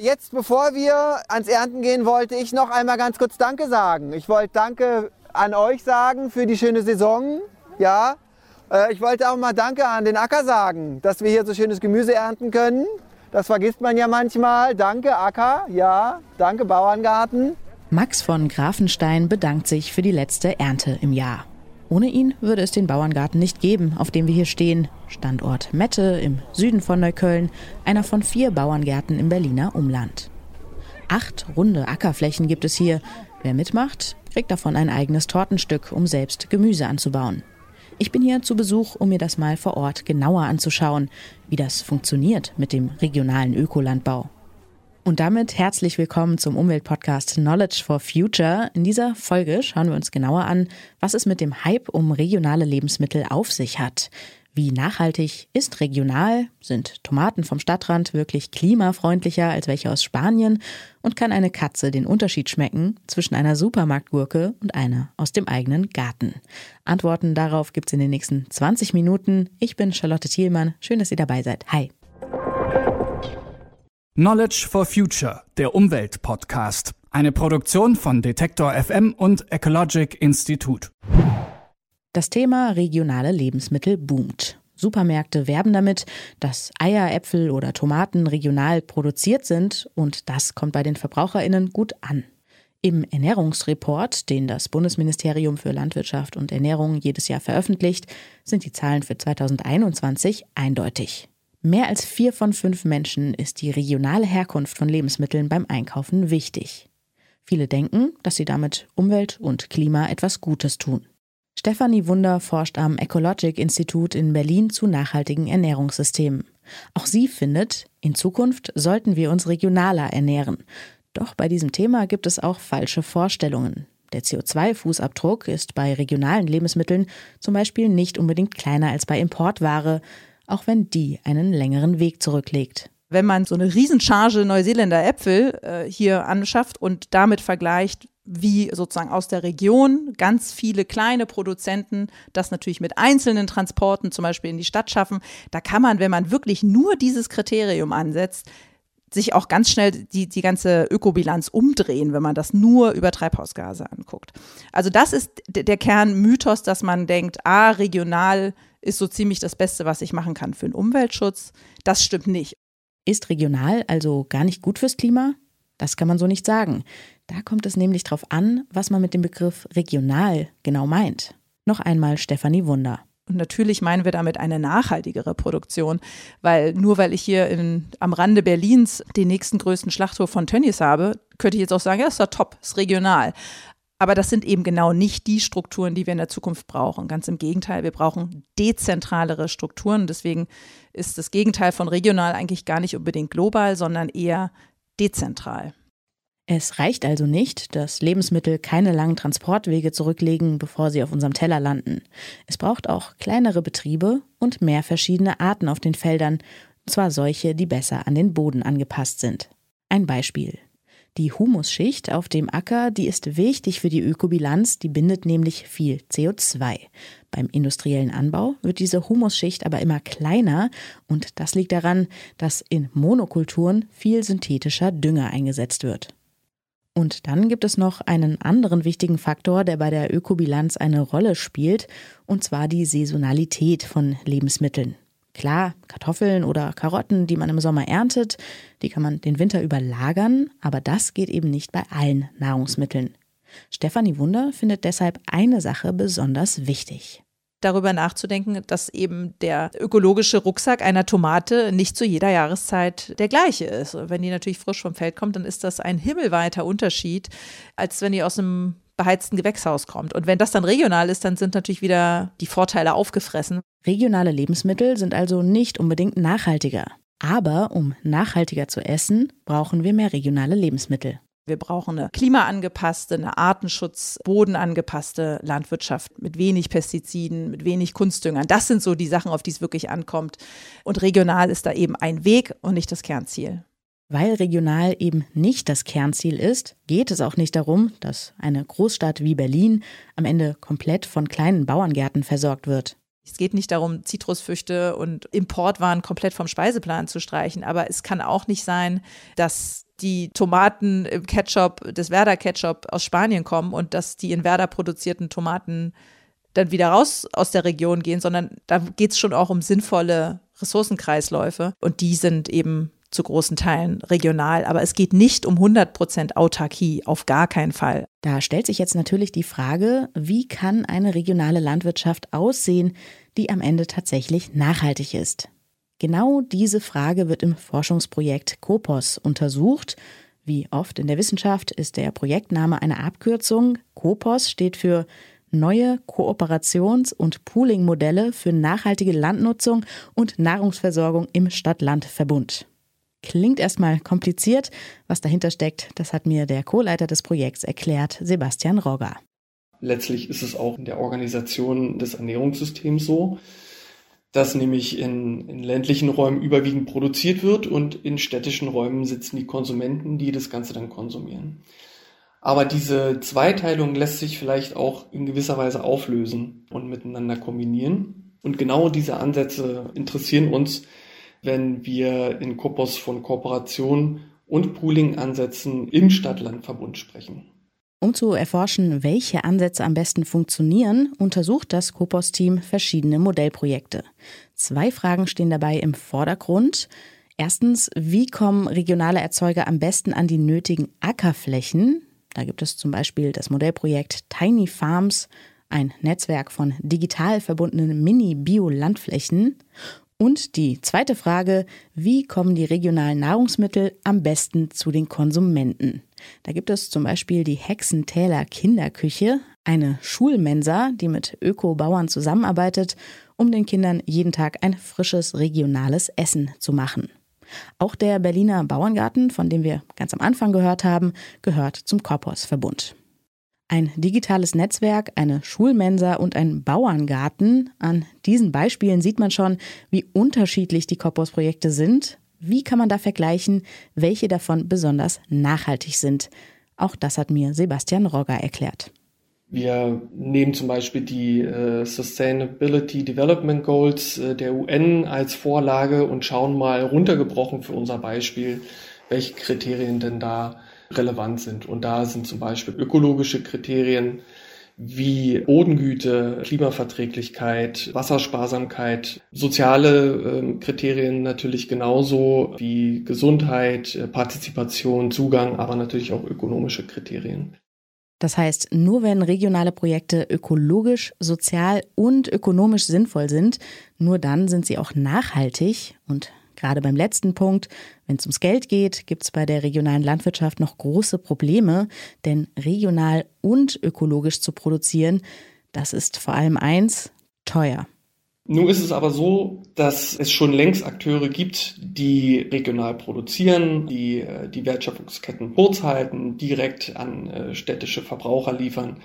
Jetzt, bevor wir ans Ernten gehen, wollte ich noch einmal ganz kurz Danke sagen. Ich wollte Danke an euch sagen für die schöne Saison. Ja, äh, ich wollte auch mal Danke an den Acker sagen, dass wir hier so schönes Gemüse ernten können. Das vergisst man ja manchmal. Danke, Acker. Ja, danke, Bauerngarten. Max von Grafenstein bedankt sich für die letzte Ernte im Jahr. Ohne ihn würde es den Bauerngarten nicht geben, auf dem wir hier stehen. Standort Mette im Süden von Neukölln, einer von vier Bauerngärten im Berliner Umland. Acht runde Ackerflächen gibt es hier. Wer mitmacht, kriegt davon ein eigenes Tortenstück, um selbst Gemüse anzubauen. Ich bin hier zu Besuch, um mir das mal vor Ort genauer anzuschauen, wie das funktioniert mit dem regionalen Ökolandbau. Und damit herzlich willkommen zum Umweltpodcast Knowledge for Future. In dieser Folge schauen wir uns genauer an, was es mit dem Hype um regionale Lebensmittel auf sich hat. Wie nachhaltig ist regional? Sind Tomaten vom Stadtrand wirklich klimafreundlicher als welche aus Spanien? Und kann eine Katze den Unterschied schmecken zwischen einer Supermarktgurke und einer aus dem eigenen Garten? Antworten darauf gibt es in den nächsten 20 Minuten. Ich bin Charlotte Thielmann. Schön, dass ihr dabei seid. Hi. Knowledge for Future, der Umweltpodcast. Eine Produktion von Detektor FM und Ecologic Institute. Das Thema regionale Lebensmittel boomt. Supermärkte werben damit, dass Eier, Äpfel oder Tomaten regional produziert sind und das kommt bei den Verbraucherinnen gut an. Im Ernährungsreport, den das Bundesministerium für Landwirtschaft und Ernährung jedes Jahr veröffentlicht, sind die Zahlen für 2021 eindeutig. Mehr als vier von fünf Menschen ist die regionale Herkunft von Lebensmitteln beim Einkaufen wichtig. Viele denken, dass sie damit Umwelt und Klima etwas Gutes tun. Stefanie Wunder forscht am Ecologic Institut in Berlin zu nachhaltigen Ernährungssystemen. Auch sie findet, in Zukunft sollten wir uns regionaler ernähren. Doch bei diesem Thema gibt es auch falsche Vorstellungen. Der CO2-Fußabdruck ist bei regionalen Lebensmitteln zum Beispiel nicht unbedingt kleiner als bei Importware, auch wenn die einen längeren Weg zurücklegt. Wenn man so eine Riesencharge Neuseeländer Äpfel äh, hier anschafft und damit vergleicht, wie sozusagen aus der Region ganz viele kleine Produzenten das natürlich mit einzelnen Transporten zum Beispiel in die Stadt schaffen. Da kann man, wenn man wirklich nur dieses Kriterium ansetzt, sich auch ganz schnell die, die ganze Ökobilanz umdrehen, wenn man das nur über Treibhausgase anguckt. Also das ist der Kernmythos, dass man denkt, ah, regional ist so ziemlich das Beste, was ich machen kann für den Umweltschutz. Das stimmt nicht. Ist regional also gar nicht gut fürs Klima? Das kann man so nicht sagen. Da kommt es nämlich darauf an, was man mit dem Begriff regional genau meint. Noch einmal Stefanie Wunder. Und natürlich meinen wir damit eine nachhaltigere Produktion, weil nur weil ich hier in, am Rande Berlins den nächsten größten Schlachthof von Tönnies habe, könnte ich jetzt auch sagen, ja, ist doch top, ist regional. Aber das sind eben genau nicht die Strukturen, die wir in der Zukunft brauchen. Ganz im Gegenteil, wir brauchen dezentralere Strukturen. Deswegen ist das Gegenteil von regional eigentlich gar nicht unbedingt global, sondern eher dezentral. Es reicht also nicht, dass Lebensmittel keine langen Transportwege zurücklegen, bevor sie auf unserem Teller landen. Es braucht auch kleinere Betriebe und mehr verschiedene Arten auf den Feldern, und zwar solche, die besser an den Boden angepasst sind. Ein Beispiel. Die Humusschicht auf dem Acker, die ist wichtig für die Ökobilanz, die bindet nämlich viel CO2. Beim industriellen Anbau wird diese Humusschicht aber immer kleiner und das liegt daran, dass in Monokulturen viel synthetischer Dünger eingesetzt wird. Und dann gibt es noch einen anderen wichtigen Faktor, der bei der Ökobilanz eine Rolle spielt, und zwar die Saisonalität von Lebensmitteln. Klar, Kartoffeln oder Karotten, die man im Sommer erntet, die kann man den Winter überlagern, aber das geht eben nicht bei allen Nahrungsmitteln. Stefanie Wunder findet deshalb eine Sache besonders wichtig darüber nachzudenken, dass eben der ökologische Rucksack einer Tomate nicht zu jeder Jahreszeit der gleiche ist. Wenn die natürlich frisch vom Feld kommt, dann ist das ein himmelweiter Unterschied, als wenn die aus einem beheizten Gewächshaus kommt. Und wenn das dann regional ist, dann sind natürlich wieder die Vorteile aufgefressen. Regionale Lebensmittel sind also nicht unbedingt nachhaltiger. Aber um nachhaltiger zu essen, brauchen wir mehr regionale Lebensmittel. Wir brauchen eine klimaangepasste, eine Artenschutz, bodenangepasste Landwirtschaft mit wenig Pestiziden, mit wenig Kunstdüngern. Das sind so die Sachen, auf die es wirklich ankommt. Und regional ist da eben ein Weg und nicht das Kernziel. Weil regional eben nicht das Kernziel ist, geht es auch nicht darum, dass eine Großstadt wie Berlin am Ende komplett von kleinen Bauerngärten versorgt wird. Es geht nicht darum, Zitrusfrüchte und Importwaren komplett vom Speiseplan zu streichen, aber es kann auch nicht sein, dass die Tomaten im Ketchup, des Werder Ketchup aus Spanien kommen und dass die in Werder produzierten Tomaten dann wieder raus aus der Region gehen, sondern da geht es schon auch um sinnvolle Ressourcenkreisläufe und die sind eben zu großen Teilen regional. Aber es geht nicht um 100 Prozent Autarkie, auf gar keinen Fall. Da stellt sich jetzt natürlich die Frage, wie kann eine regionale Landwirtschaft aussehen, die am Ende tatsächlich nachhaltig ist? Genau diese Frage wird im Forschungsprojekt COPOS untersucht. Wie oft in der Wissenschaft ist der Projektname eine Abkürzung. COPOS steht für neue Kooperations- und Pooling-Modelle für nachhaltige Landnutzung und Nahrungsversorgung im Stadt-Land-Verbund. Klingt erstmal kompliziert. Was dahinter steckt, das hat mir der Co-Leiter des Projekts erklärt, Sebastian Rogger. Letztlich ist es auch in der Organisation des Ernährungssystems so, dass nämlich in, in, ländlichen Räumen überwiegend produziert wird und in städtischen Räumen sitzen die Konsumenten, die das Ganze dann konsumieren. Aber diese Zweiteilung lässt sich vielleicht auch in gewisser Weise auflösen und miteinander kombinieren. Und genau diese Ansätze interessieren uns, wenn wir in Kopos von Kooperation und Pooling-Ansätzen im Stadt-Land-Verbund sprechen. Um zu erforschen, welche Ansätze am besten funktionieren, untersucht das Kopos-Team verschiedene Modellprojekte. Zwei Fragen stehen dabei im Vordergrund. Erstens, wie kommen regionale Erzeuger am besten an die nötigen Ackerflächen? Da gibt es zum Beispiel das Modellprojekt Tiny Farms, ein Netzwerk von digital verbundenen Mini-Bio-Landflächen. Und die zweite Frage, wie kommen die regionalen Nahrungsmittel am besten zu den Konsumenten? Da gibt es zum Beispiel die Hexentäler Kinderküche, eine Schulmensa, die mit Öko-Bauern zusammenarbeitet, um den Kindern jeden Tag ein frisches regionales Essen zu machen. Auch der Berliner Bauerngarten, von dem wir ganz am Anfang gehört haben, gehört zum Korpos-Verbund. Ein digitales Netzwerk, eine Schulmensa und ein Bauerngarten. An diesen Beispielen sieht man schon, wie unterschiedlich die Korpos-Projekte sind. Wie kann man da vergleichen, welche davon besonders nachhaltig sind? Auch das hat mir Sebastian Rogger erklärt. Wir nehmen zum Beispiel die äh, Sustainability Development Goals äh, der UN als Vorlage und schauen mal runtergebrochen für unser Beispiel, welche Kriterien denn da relevant sind. Und da sind zum Beispiel ökologische Kriterien wie Bodengüte, Klimaverträglichkeit, Wassersparsamkeit, soziale äh, Kriterien natürlich genauso wie Gesundheit, äh, Partizipation, Zugang, aber natürlich auch ökonomische Kriterien. Das heißt, nur wenn regionale Projekte ökologisch, sozial und ökonomisch sinnvoll sind, nur dann sind sie auch nachhaltig. Und gerade beim letzten Punkt, wenn es ums Geld geht, gibt es bei der regionalen Landwirtschaft noch große Probleme, denn regional und ökologisch zu produzieren, das ist vor allem eins, teuer. Nun ist es aber so, dass es schon längst Akteure gibt, die regional produzieren, die äh, die Wertschöpfungsketten kurz halten, direkt an äh, städtische Verbraucher liefern.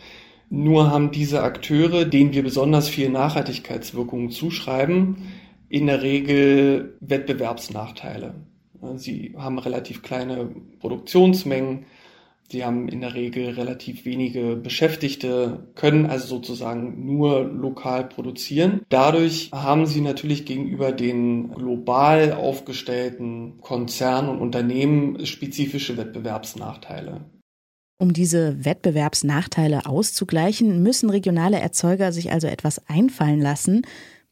Nur haben diese Akteure, denen wir besonders viel Nachhaltigkeitswirkungen zuschreiben, in der Regel Wettbewerbsnachteile. Sie haben relativ kleine Produktionsmengen, Sie haben in der Regel relativ wenige Beschäftigte, können also sozusagen nur lokal produzieren. Dadurch haben sie natürlich gegenüber den global aufgestellten Konzernen und Unternehmen spezifische Wettbewerbsnachteile. Um diese Wettbewerbsnachteile auszugleichen, müssen regionale Erzeuger sich also etwas einfallen lassen.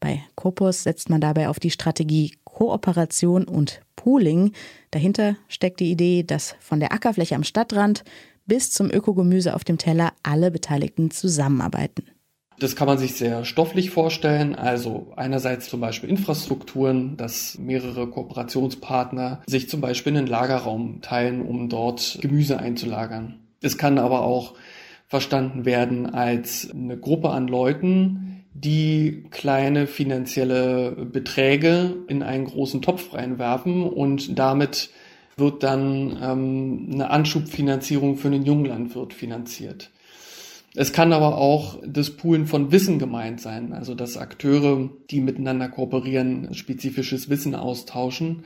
Bei Kopos setzt man dabei auf die Strategie Kooperation und Pooling. Dahinter steckt die Idee, dass von der Ackerfläche am Stadtrand bis zum Ökogemüse auf dem Teller alle Beteiligten zusammenarbeiten. Das kann man sich sehr stofflich vorstellen. Also einerseits zum Beispiel Infrastrukturen, dass mehrere Kooperationspartner sich zum Beispiel einen Lagerraum teilen, um dort Gemüse einzulagern. Es kann aber auch verstanden werden als eine Gruppe an Leuten, die kleine finanzielle Beträge in einen großen Topf reinwerfen und damit wird dann ähm, eine Anschubfinanzierung für einen Junglandwirt finanziert. Es kann aber auch das Poolen von Wissen gemeint sein, also dass Akteure, die miteinander kooperieren, spezifisches Wissen austauschen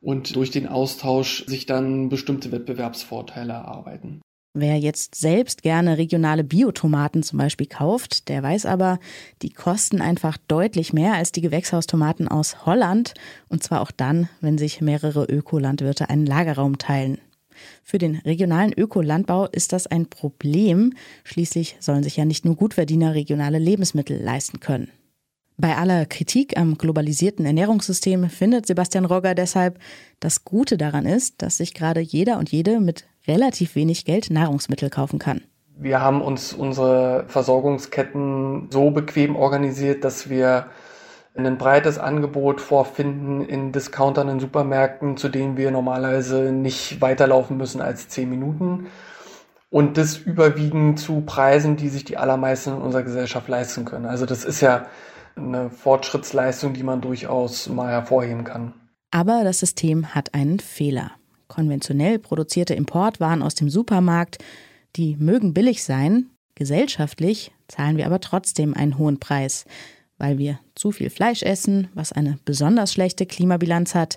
und durch den Austausch sich dann bestimmte Wettbewerbsvorteile erarbeiten. Wer jetzt selbst gerne regionale Biotomaten zum Beispiel kauft, der weiß aber, die kosten einfach deutlich mehr als die Gewächshaustomaten aus Holland. Und zwar auch dann, wenn sich mehrere Ökolandwirte einen Lagerraum teilen. Für den regionalen Ökolandbau ist das ein Problem. Schließlich sollen sich ja nicht nur Gutverdiener regionale Lebensmittel leisten können. Bei aller Kritik am globalisierten Ernährungssystem findet Sebastian Rogger deshalb, das Gute daran ist, dass sich gerade jeder und jede mit relativ wenig Geld Nahrungsmittel kaufen kann. Wir haben uns unsere Versorgungsketten so bequem organisiert, dass wir ein breites Angebot vorfinden in Discountern, in Supermärkten, zu denen wir normalerweise nicht weiterlaufen müssen als zehn Minuten. Und das überwiegend zu Preisen, die sich die allermeisten in unserer Gesellschaft leisten können. Also das ist ja eine Fortschrittsleistung, die man durchaus mal hervorheben kann. Aber das System hat einen Fehler konventionell produzierte Importwaren aus dem Supermarkt, die mögen billig sein, gesellschaftlich zahlen wir aber trotzdem einen hohen Preis, weil wir zu viel Fleisch essen, was eine besonders schlechte Klimabilanz hat,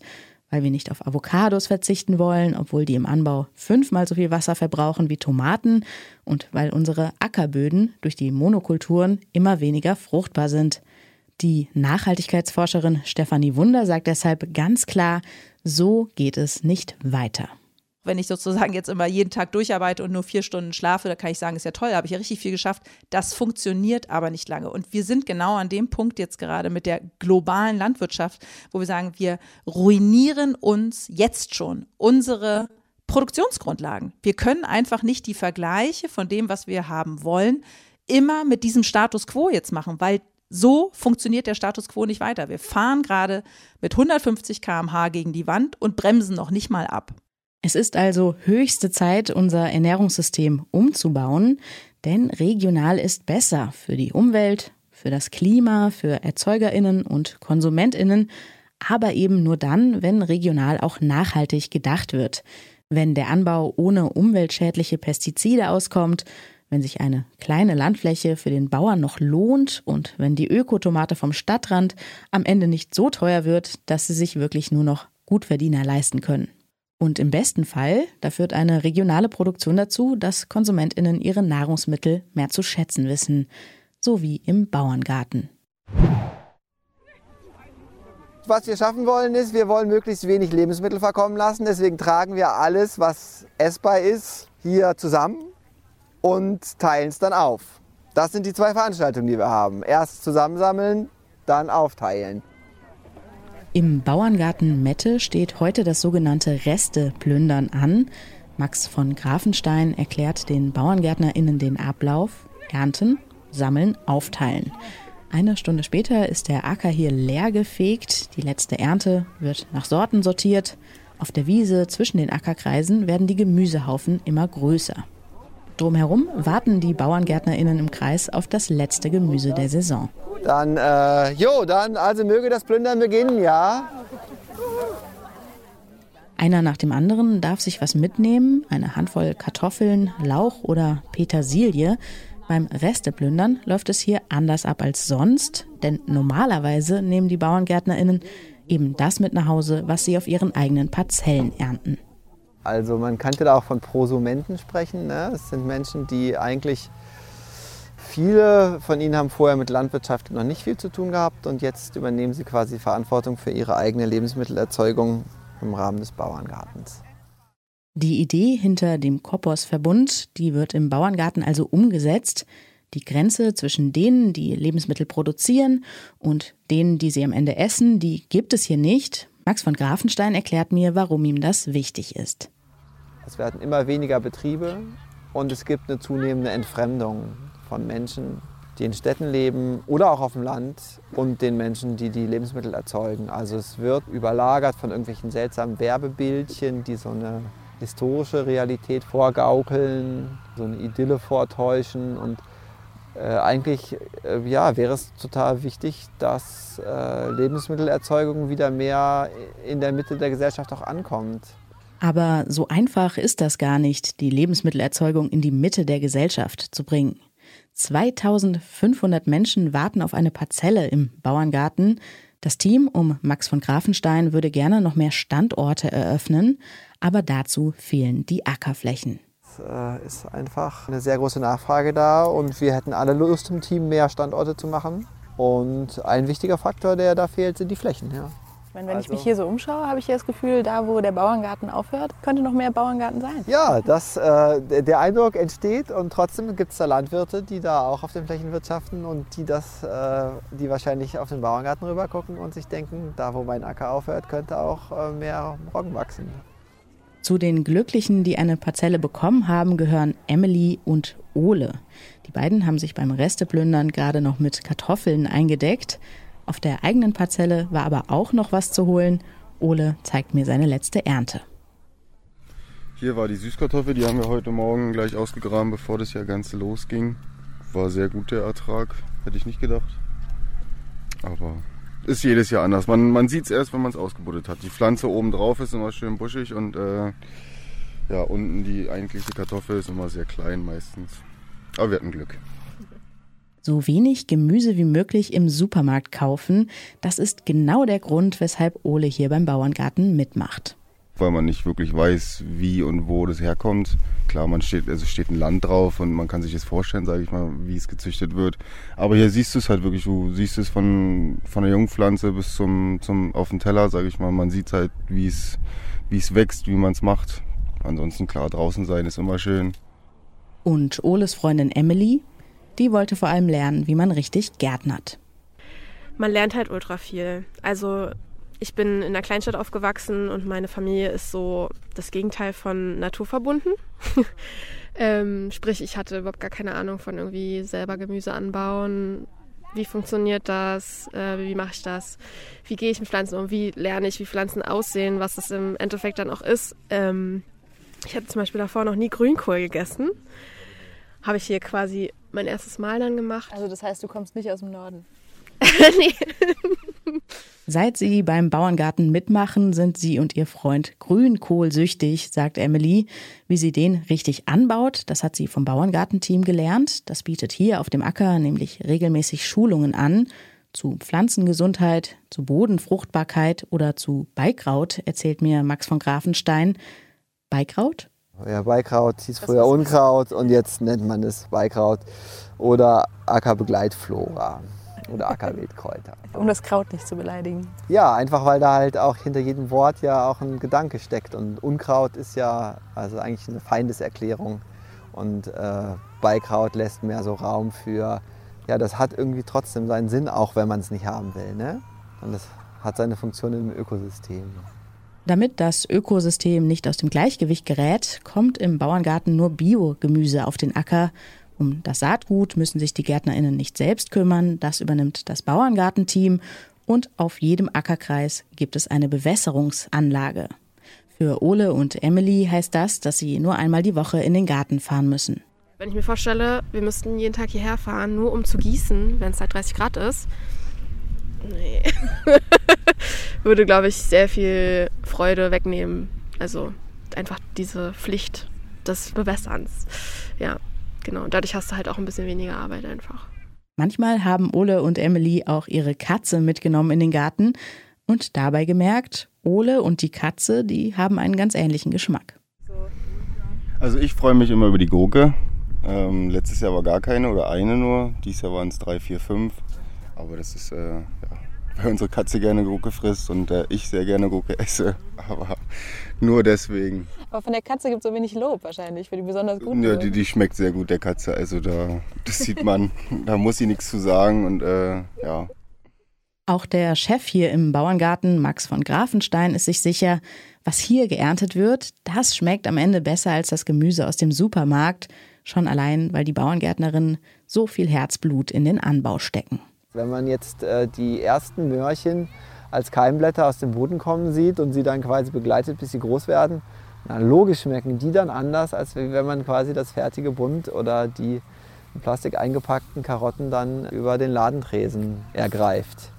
weil wir nicht auf Avocados verzichten wollen, obwohl die im Anbau fünfmal so viel Wasser verbrauchen wie Tomaten und weil unsere Ackerböden durch die Monokulturen immer weniger fruchtbar sind. Die Nachhaltigkeitsforscherin Stefanie Wunder sagt deshalb ganz klar, so geht es nicht weiter. Wenn ich sozusagen jetzt immer jeden Tag durcharbeite und nur vier Stunden schlafe, da kann ich sagen, ist ja toll, habe ich ja richtig viel geschafft. Das funktioniert aber nicht lange. Und wir sind genau an dem Punkt jetzt gerade mit der globalen Landwirtschaft, wo wir sagen, wir ruinieren uns jetzt schon unsere Produktionsgrundlagen. Wir können einfach nicht die Vergleiche von dem, was wir haben wollen, immer mit diesem Status quo jetzt machen, weil so funktioniert der Status quo nicht weiter. Wir fahren gerade mit 150 km/h gegen die Wand und bremsen noch nicht mal ab. Es ist also höchste Zeit, unser Ernährungssystem umzubauen, denn regional ist besser für die Umwelt, für das Klima, für Erzeugerinnen und Konsumentinnen, aber eben nur dann, wenn regional auch nachhaltig gedacht wird, wenn der Anbau ohne umweltschädliche Pestizide auskommt, wenn sich eine kleine Landfläche für den Bauern noch lohnt und wenn die Ökotomate vom Stadtrand am Ende nicht so teuer wird, dass sie sich wirklich nur noch Gutverdiener leisten können. Und im besten Fall, da führt eine regionale Produktion dazu, dass Konsumentinnen ihre Nahrungsmittel mehr zu schätzen wissen, so wie im Bauerngarten. Was wir schaffen wollen, ist, wir wollen möglichst wenig Lebensmittel verkommen lassen. Deswegen tragen wir alles, was essbar ist, hier zusammen und teilen es dann auf. Das sind die zwei Veranstaltungen, die wir haben. Erst zusammensammeln, dann aufteilen. Im Bauerngarten Mette steht heute das sogenannte Resteplündern an. Max von Grafenstein erklärt den BauerngärtnerInnen den Ablauf: Ernten, sammeln, aufteilen. Eine Stunde später ist der Acker hier leer gefegt. Die letzte Ernte wird nach Sorten sortiert. Auf der Wiese zwischen den Ackerkreisen werden die Gemüsehaufen immer größer. Drumherum warten die BauerngärtnerInnen im Kreis auf das letzte Gemüse der Saison. Dann, äh, jo, dann, also möge das Plündern beginnen, ja. Einer nach dem anderen darf sich was mitnehmen, eine Handvoll Kartoffeln, Lauch oder Petersilie. Beim Resteplündern läuft es hier anders ab als sonst, denn normalerweise nehmen die BauerngärtnerInnen eben das mit nach Hause, was sie auf ihren eigenen Parzellen ernten. Also man könnte da auch von Prosumenten sprechen. Ne? Das sind Menschen, die eigentlich viele von ihnen haben vorher mit Landwirtschaft noch nicht viel zu tun gehabt und jetzt übernehmen sie quasi Verantwortung für ihre eigene Lebensmittelerzeugung im Rahmen des Bauerngartens. Die Idee hinter dem Koppos-Verbund, die wird im Bauerngarten also umgesetzt. Die Grenze zwischen denen, die Lebensmittel produzieren und denen, die sie am Ende essen, die gibt es hier nicht. Max von Grafenstein erklärt mir, warum ihm das wichtig ist. Es werden immer weniger Betriebe und es gibt eine zunehmende Entfremdung von Menschen, die in Städten leben oder auch auf dem Land und den Menschen, die die Lebensmittel erzeugen. Also es wird überlagert von irgendwelchen seltsamen Werbebildchen, die so eine historische Realität vorgaukeln, so eine Idylle vortäuschen und äh, eigentlich äh, ja, wäre es total wichtig, dass äh, Lebensmittelerzeugung wieder mehr in der Mitte der Gesellschaft auch ankommt. Aber so einfach ist das gar nicht, die Lebensmittelerzeugung in die Mitte der Gesellschaft zu bringen. 2500 Menschen warten auf eine Parzelle im Bauerngarten. Das Team um Max von Grafenstein würde gerne noch mehr Standorte eröffnen, aber dazu fehlen die Ackerflächen. Äh, ist einfach eine sehr große Nachfrage da und wir hätten alle Lust im Team, mehr Standorte zu machen. Und ein wichtiger Faktor, der da fehlt, sind die Flächen. Ja. Ich meine, wenn also, ich mich hier so umschaue, habe ich hier das Gefühl, da wo der Bauerngarten aufhört, könnte noch mehr Bauerngarten sein. Ja, das, äh, der Eindruck entsteht und trotzdem gibt es da Landwirte, die da auch auf den Flächen wirtschaften und die, das, äh, die wahrscheinlich auf den Bauerngarten rüber gucken und sich denken, da wo mein Acker aufhört, könnte auch äh, mehr Roggen wachsen. Zu den Glücklichen, die eine Parzelle bekommen haben, gehören Emily und Ole. Die beiden haben sich beim Resteplündern gerade noch mit Kartoffeln eingedeckt. Auf der eigenen Parzelle war aber auch noch was zu holen. Ole zeigt mir seine letzte Ernte. Hier war die Süßkartoffel, die haben wir heute Morgen gleich ausgegraben, bevor das ja Ganze losging. War sehr gut der Ertrag, hätte ich nicht gedacht. Aber ist jedes Jahr anders. Man, man sieht es erst, wenn man es ausgebuddelt hat. Die Pflanze oben drauf ist immer schön buschig und äh, ja, unten die eigentliche Kartoffel ist immer sehr klein meistens. Aber wir hatten Glück so wenig Gemüse wie möglich im Supermarkt kaufen. Das ist genau der Grund, weshalb Ole hier beim Bauerngarten mitmacht. Weil man nicht wirklich weiß, wie und wo das herkommt. Klar, man steht, also steht ein Land drauf und man kann sich das vorstellen, sage ich mal, wie es gezüchtet wird. Aber hier siehst du es halt wirklich, du siehst es von, von der Jungpflanze bis zum, zum auf den Teller, sage ich mal. Man sieht halt, wie es, wie es wächst, wie man es macht. Ansonsten klar, draußen sein ist immer schön. Und Oles Freundin Emily, die wollte vor allem lernen, wie man richtig gärtnert. Man lernt halt ultra viel. Also ich bin in einer Kleinstadt aufgewachsen und meine Familie ist so das Gegenteil von naturverbunden. ähm, sprich, ich hatte überhaupt gar keine Ahnung von irgendwie selber Gemüse anbauen. Wie funktioniert das? Äh, wie mache ich das? Wie gehe ich mit Pflanzen um? Wie lerne ich, wie Pflanzen aussehen? Was das im Endeffekt dann auch ist? Ähm, ich hatte zum Beispiel davor noch nie Grünkohl gegessen. Habe ich hier quasi mein erstes Mal dann gemacht. Also das heißt, du kommst nicht aus dem Norden? nee. Seit sie beim Bauerngarten mitmachen, sind sie und ihr Freund grünkohlsüchtig, sagt Emily. Wie sie den richtig anbaut, das hat sie vom Bauerngartenteam gelernt. Das bietet hier auf dem Acker nämlich regelmäßig Schulungen an. Zu Pflanzengesundheit, zu Bodenfruchtbarkeit oder zu Beikraut, erzählt mir Max von Grafenstein. Beikraut? Ja, Beikraut hieß früher Unkraut und jetzt nennt man es Beikraut oder Ackerbegleitflora oder Ackerwildkräuter. Um das Kraut nicht zu beleidigen. Ja, einfach weil da halt auch hinter jedem Wort ja auch ein Gedanke steckt. Und Unkraut ist ja also eigentlich eine Feindeserklärung. Und äh, Beikraut lässt mehr so Raum für, ja, das hat irgendwie trotzdem seinen Sinn, auch wenn man es nicht haben will. Ne? Und das hat seine Funktion im Ökosystem. Damit das Ökosystem nicht aus dem Gleichgewicht gerät, kommt im Bauerngarten nur Biogemüse auf den Acker. Um das Saatgut müssen sich die Gärtnerinnen nicht selbst kümmern, das übernimmt das Bauerngartenteam und auf jedem Ackerkreis gibt es eine Bewässerungsanlage. Für Ole und Emily heißt das, dass sie nur einmal die Woche in den Garten fahren müssen. Wenn ich mir vorstelle, wir müssten jeden Tag hierher fahren, nur um zu gießen, wenn es halt 30 Grad ist, nee. würde, glaube ich, sehr viel Freude wegnehmen. Also einfach diese Pflicht des Bewässerns. Ja, genau. Dadurch hast du halt auch ein bisschen weniger Arbeit einfach. Manchmal haben Ole und Emily auch ihre Katze mitgenommen in den Garten und dabei gemerkt, Ole und die Katze, die haben einen ganz ähnlichen Geschmack. Also ich freue mich immer über die Gurke. Ähm, letztes Jahr war gar keine oder eine nur. Dieses Jahr waren es drei, vier, fünf. Aber das ist äh, ja, weil unsere Katze gerne Gurke frisst und äh, ich sehr gerne Gurke esse. Aber nur deswegen. Aber von der Katze gibt es so wenig Lob wahrscheinlich, für die besonders gut. Ja, die, die, schmeckt sehr gut, der Katze. Also da, das sieht man, da muss sie nichts zu sagen und äh, ja. Auch der Chef hier im Bauerngarten, Max von Grafenstein, ist sich sicher, was hier geerntet wird, das schmeckt am Ende besser als das Gemüse aus dem Supermarkt. Schon allein, weil die Bauerngärtnerinnen so viel Herzblut in den Anbau stecken. Wenn man jetzt äh, die ersten Möhrchen als Keimblätter aus dem Boden kommen sieht und sie dann quasi begleitet, bis sie groß werden, na, logisch schmecken die dann anders, als wenn man quasi das fertige Bund oder die in Plastik eingepackten Karotten dann über den Ladentresen ergreift.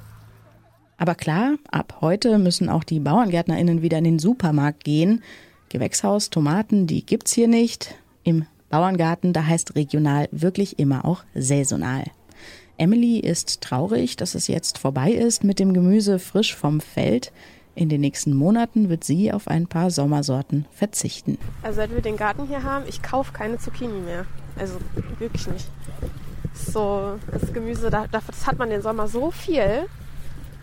Aber klar, ab heute müssen auch die BauerngärtnerInnen wieder in den Supermarkt gehen. Gewächshaus, Tomaten, die gibt's hier nicht. Im Bauerngarten, da heißt regional wirklich immer auch saisonal. Emily ist traurig, dass es jetzt vorbei ist mit dem Gemüse frisch vom Feld. In den nächsten Monaten wird sie auf ein paar Sommersorten verzichten. Also seit wir den Garten hier haben, ich kaufe keine Zucchini mehr. Also wirklich nicht. So, das Gemüse, das hat man den Sommer so viel,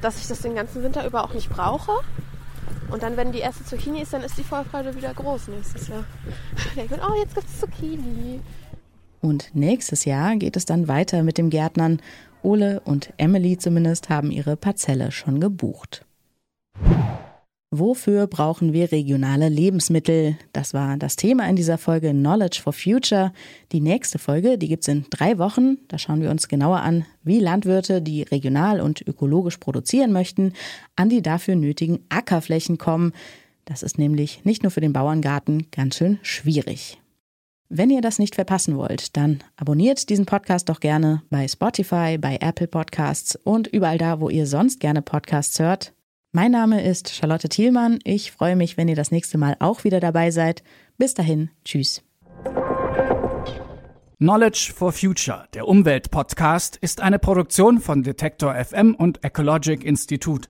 dass ich das den ganzen Winter über auch nicht brauche. Und dann, wenn die erste Zucchini ist, dann ist die Vorfreude wieder groß nächstes Jahr. Ich denke, oh, jetzt gibt es Zucchini. Und nächstes Jahr geht es dann weiter mit dem Gärtnern. Ole und Emily zumindest haben ihre Parzelle schon gebucht. Wofür brauchen wir regionale Lebensmittel? Das war das Thema in dieser Folge Knowledge for Future. Die nächste Folge, die gibt's in drei Wochen. Da schauen wir uns genauer an, wie Landwirte, die regional und ökologisch produzieren möchten, an die dafür nötigen Ackerflächen kommen. Das ist nämlich nicht nur für den Bauerngarten ganz schön schwierig. Wenn ihr das nicht verpassen wollt, dann abonniert diesen Podcast doch gerne bei Spotify, bei Apple Podcasts und überall da, wo ihr sonst gerne Podcasts hört. Mein Name ist Charlotte Thielmann. Ich freue mich, wenn ihr das nächste Mal auch wieder dabei seid. Bis dahin, tschüss. Knowledge for Future, der Umweltpodcast, ist eine Produktion von Detektor FM und Ecologic Institute.